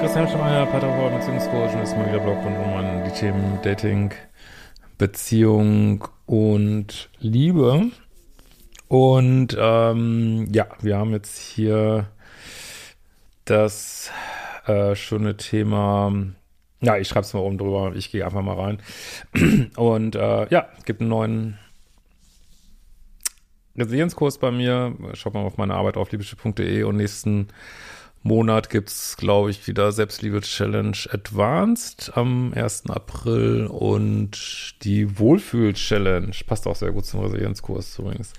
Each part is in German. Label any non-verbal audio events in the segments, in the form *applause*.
Christian Schemeier, Paterhol, Beziehungscoach und ist mal wieder Blog rund um die Themen Dating, Beziehung und Liebe. Und ähm, ja, wir haben jetzt hier das äh, schöne Thema. Ja, ich schreibe es mal oben drüber. Ich gehe einfach mal rein. *clears throat* Und äh, ja, gibt einen neuen Resilienzkurs bei mir. Schaut mal auf meine Arbeit auf liebeschiff.de und nächsten Monat gibt's, glaube ich, wieder Selbstliebe-Challenge Advanced am 1. April und die Wohlfühl-Challenge. Passt auch sehr gut zum Resilienzkurs übrigens.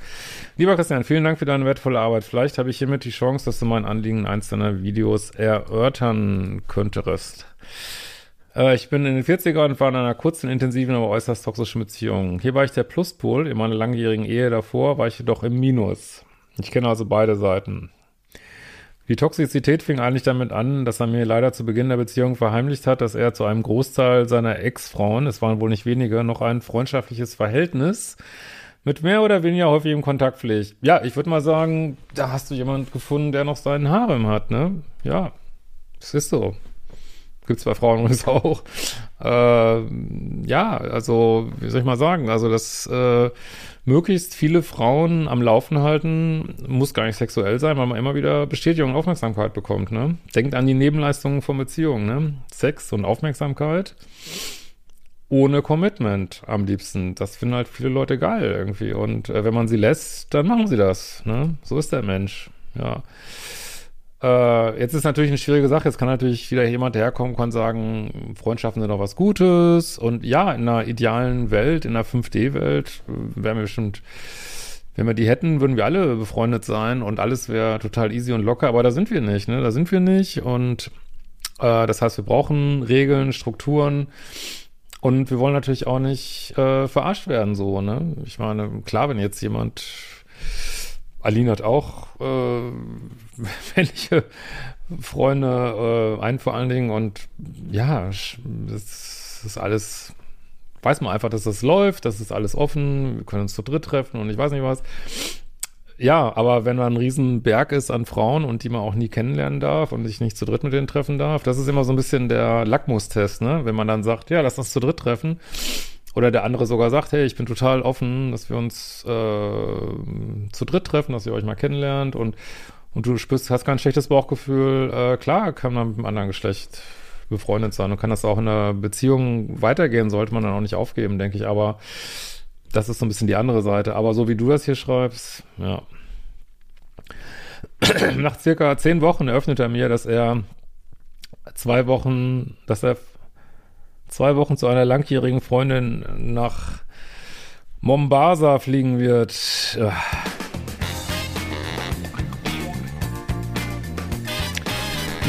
Lieber Christian, vielen Dank für deine wertvolle Arbeit. Vielleicht habe ich hiermit die Chance, dass du mein Anliegen in eins deiner Videos erörtern könntest. Äh, ich bin in den 40ern und war in einer kurzen, intensiven, aber äußerst toxischen Beziehung. Hier war ich der Pluspol. In meiner langjährigen Ehe davor war ich jedoch im Minus. Ich kenne also beide Seiten. Die Toxizität fing eigentlich damit an, dass er mir leider zu Beginn der Beziehung verheimlicht hat, dass er zu einem Großteil seiner Ex-Frauen, es waren wohl nicht wenige, noch ein freundschaftliches Verhältnis mit mehr oder weniger häufigem Kontakt pflegt. Ja, ich würde mal sagen, da hast du jemand gefunden, der noch seinen Harem hat, ne? Ja, es ist so. Gibt's bei Frauen übrigens auch. Äh, ja, also, wie soll ich mal sagen, also das äh, möglichst viele Frauen am Laufen halten, muss gar nicht sexuell sein, weil man immer wieder Bestätigung und Aufmerksamkeit bekommt, ne? Denkt an die Nebenleistungen von Beziehungen, ne? Sex und Aufmerksamkeit ohne Commitment am liebsten. Das finden halt viele Leute geil irgendwie. Und äh, wenn man sie lässt, dann machen sie das, ne? So ist der Mensch, ja. Äh, jetzt ist natürlich eine schwierige Sache. Jetzt kann natürlich wieder jemand herkommen, kann sagen, Freundschaften sind doch was Gutes. Und ja, in einer idealen Welt, in einer 5D-Welt, äh, wären wir bestimmt, wenn wir die hätten, würden wir alle befreundet sein und alles wäre total easy und locker. Aber da sind wir nicht, ne? Da sind wir nicht. Und äh, das heißt, wir brauchen Regeln, Strukturen. Und wir wollen natürlich auch nicht äh, verarscht werden, so, ne? Ich meine, klar, wenn jetzt jemand Aline hat auch äh, *laughs* männliche Freunde, äh, einen vor allen Dingen und ja, das ist alles, weiß man einfach, dass das läuft, das ist alles offen, wir können uns zu dritt treffen und ich weiß nicht was. Ja, aber wenn da ein Riesenberg ist an Frauen und die man auch nie kennenlernen darf und sich nicht zu dritt mit denen treffen darf, das ist immer so ein bisschen der Lackmustest, ne? Wenn man dann sagt, ja, lass uns zu dritt treffen oder der andere sogar sagt, hey, ich bin total offen, dass wir uns äh, zu dritt treffen, dass ihr euch mal kennenlernt und, und du spürst, hast kein schlechtes Bauchgefühl. Äh, klar kann man mit dem anderen Geschlecht befreundet sein und kann das auch in einer Beziehung weitergehen, sollte man dann auch nicht aufgeben, denke ich. Aber das ist so ein bisschen die andere Seite. Aber so wie du das hier schreibst, ja. *clears throat* Nach circa zehn Wochen eröffnet er mir, dass er zwei Wochen, dass er zwei Wochen zu einer langjährigen Freundin nach Mombasa fliegen wird.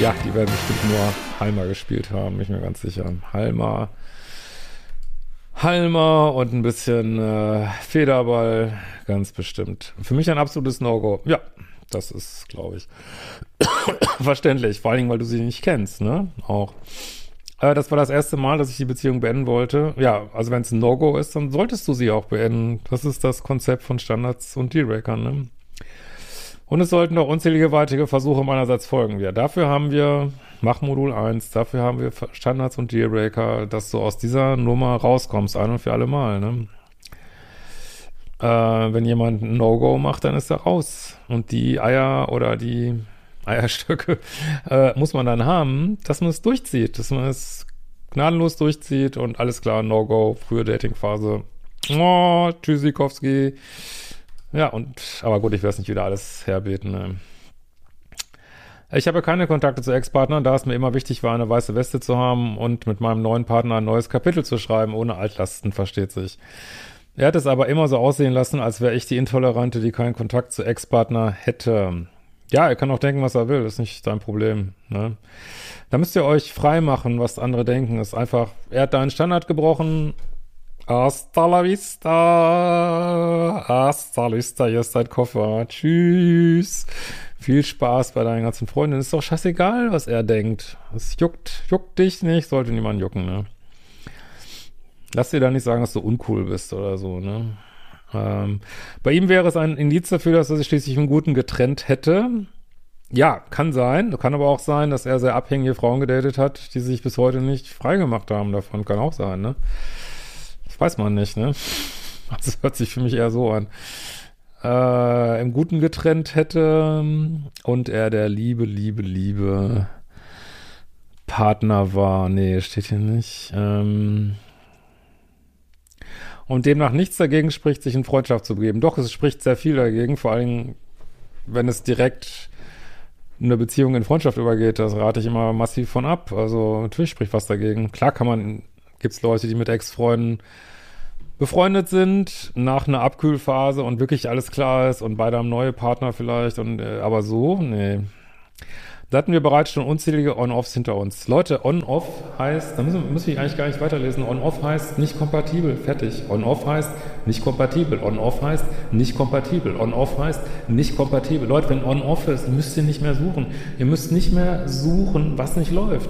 Ja, die werden bestimmt nur Halma gespielt haben, bin ich mir ganz sicher. Halma. Halma und ein bisschen äh, Federball, ganz bestimmt. Für mich ein absolutes No-Go. Ja, das ist, glaube ich, *coughs* verständlich. Vor allen Dingen, weil du sie nicht kennst, ne? Auch. Äh, das war das erste Mal, dass ich die Beziehung beenden wollte. Ja, also wenn es ein No-Go ist, dann solltest du sie auch beenden. Das ist das Konzept von Standards und Dealbreakern, ne? Und es sollten auch unzählige weitere Versuche meinerseits folgen. Ja, dafür haben wir Machmodul 1, dafür haben wir Standards und Dealbreaker, dass du aus dieser Nummer rauskommst, ein und für alle Mal, ne? Äh, wenn jemand ein No-Go macht, dann ist er raus. Und die Eier oder die Eierstöcke äh, muss man dann haben, dass man es durchzieht, dass man es gnadenlos durchzieht und alles klar, No-Go, frühe Datingphase. Oh, Tschüssikowski. Ja, und, aber gut, ich werde es nicht wieder alles herbeten. Ne. Ich habe keine Kontakte zu Ex-Partnern, da es mir immer wichtig war, eine weiße Weste zu haben und mit meinem neuen Partner ein neues Kapitel zu schreiben, ohne Altlasten, versteht sich. Er hat es aber immer so aussehen lassen, als wäre ich die Intolerante, die keinen Kontakt zu Ex-Partner hätte. Ja, er kann auch denken, was er will, ist nicht sein Problem. Ne? Da müsst ihr euch frei machen, was andere denken. Ist einfach, er hat deinen Standard gebrochen. Hasta la vista. Hasta la vista, hier ist dein Koffer. Tschüss. Viel Spaß bei deinen ganzen Freunden. Ist doch scheißegal, was er denkt. Es juckt, juckt dich nicht, sollte niemand jucken, ne? Lass dir da nicht sagen, dass du uncool bist oder so, ne? Ähm, bei ihm wäre es ein Indiz dafür, dass er sich schließlich im Guten getrennt hätte. Ja, kann sein. Kann aber auch sein, dass er sehr abhängige Frauen gedatet hat, die sich bis heute nicht freigemacht haben davon. Kann auch sein, ne? Das weiß man nicht, ne? *laughs* Das hört sich für mich eher so an. Äh, Im Guten getrennt hätte und er der Liebe, Liebe, Liebe Partner war. Nee, steht hier nicht. Ähm, und demnach nichts dagegen spricht, sich in Freundschaft zu begeben. Doch, es spricht sehr viel dagegen, vor allem, wenn es direkt eine Beziehung in Freundschaft übergeht, das rate ich immer massiv von ab. Also natürlich spricht was dagegen. Klar kann man, gibt es Leute, die mit Ex-Freunden befreundet sind, nach einer Abkühlphase und wirklich alles klar ist und beide haben neue Partner vielleicht und äh, aber so, nee. Da hatten wir bereits schon unzählige On-Offs hinter uns. Leute, On-Off heißt, da müssen, müssen wir eigentlich gar nicht weiterlesen. On-Off heißt nicht kompatibel, fertig. On-Off heißt nicht kompatibel. On-Off heißt nicht kompatibel. On-Off heißt nicht kompatibel. Leute, wenn On-Off ist, müsst ihr nicht mehr suchen. Ihr müsst nicht mehr suchen, was nicht läuft.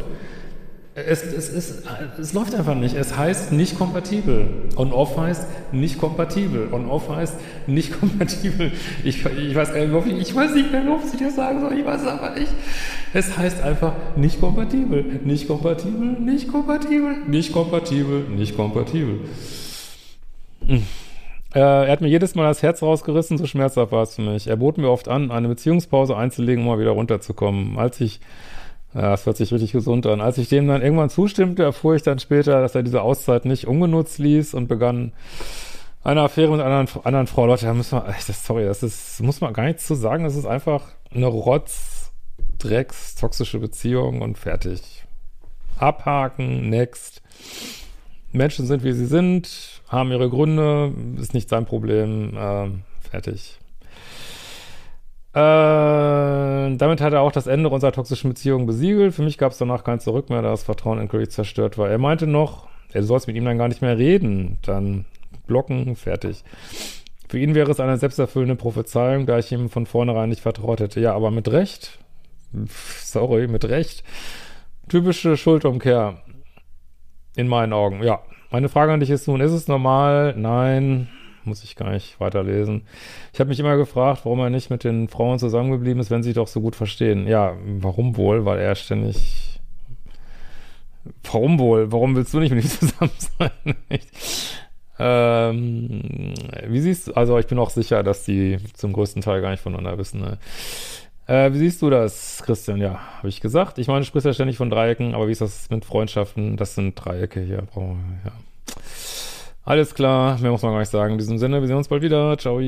Es, es, es, es läuft einfach nicht. Es heißt nicht kompatibel. On-off heißt nicht kompatibel. On-off heißt nicht *laughs* kompatibel. Ich, ich, weiß, ich weiß nicht mehr, ob ich das sagen soll. Ich weiß es aber nicht. Es heißt einfach nicht kompatibel. Nicht kompatibel, nicht kompatibel, nicht kompatibel, nicht kompatibel. Hm. Äh, er hat mir jedes Mal das Herz rausgerissen, so schmerzhaft war es für mich. Er bot mir oft an, eine Beziehungspause einzulegen, um mal wieder runterzukommen. Als ich ja, das hört sich richtig gesund an. Als ich dem dann irgendwann zustimmte, erfuhr ich dann später, dass er diese Auszeit nicht ungenutzt ließ und begann eine Affäre mit einer anderen, Frau. Leute, da müssen wir, echt, sorry, das ist, muss man gar nichts zu sagen. Das ist einfach eine Rotz, Drecks, toxische Beziehung und fertig. Abhaken, next. Menschen sind, wie sie sind, haben ihre Gründe, ist nicht sein Problem, äh, fertig. Äh, damit hat er auch das Ende unserer toxischen Beziehung besiegelt. Für mich gab es danach kein Zurück mehr, da das Vertrauen endgültig zerstört war. Er meinte noch, er soll mit ihm dann gar nicht mehr reden. Dann blocken, fertig. Für ihn wäre es eine selbsterfüllende Prophezeiung, da ich ihm von vornherein nicht vertraut hätte. Ja, aber mit Recht. Sorry, mit Recht. Typische Schuldumkehr. In meinen Augen, ja. Meine Frage an dich ist nun, ist es normal? Nein muss ich gar nicht weiterlesen. Ich habe mich immer gefragt, warum er nicht mit den Frauen zusammengeblieben ist, wenn sie doch so gut verstehen. Ja, warum wohl? Weil er ständig. Warum wohl? Warum willst du nicht mit ihm *laughs* zusammen sein? ähm, wie siehst du, also ich bin auch sicher, dass die zum größten Teil gar nicht voneinander wissen. Ne? Äh, wie siehst du das, Christian? Ja, habe ich gesagt. Ich meine, du sprichst ja ständig von Dreiecken, aber wie ist das mit Freundschaften? Das sind Dreiecke hier. Ja. Alles klar, mehr muss man gar nicht sagen. In diesem Sinne, wir sehen uns bald wieder. Ciao.